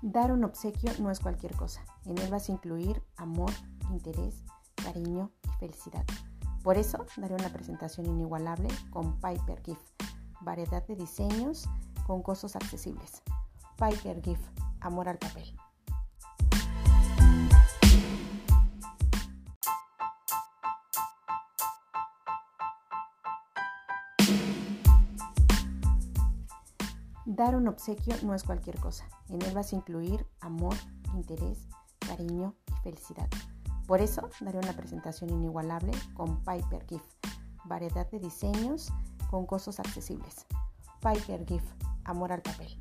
Dar un obsequio no es cualquier cosa. En él vas a incluir amor, interés, cariño y felicidad. Por eso daré una presentación inigualable con Piper Gift. Variedad de diseños con costos accesibles. Piper Gift. Amor al papel. Dar un obsequio no es cualquier cosa. En él vas a incluir amor, interés, cariño y felicidad. Por eso daré una presentación inigualable con Piper Gift. Variedad de diseños con costos accesibles. Piper Gift. Amor al papel.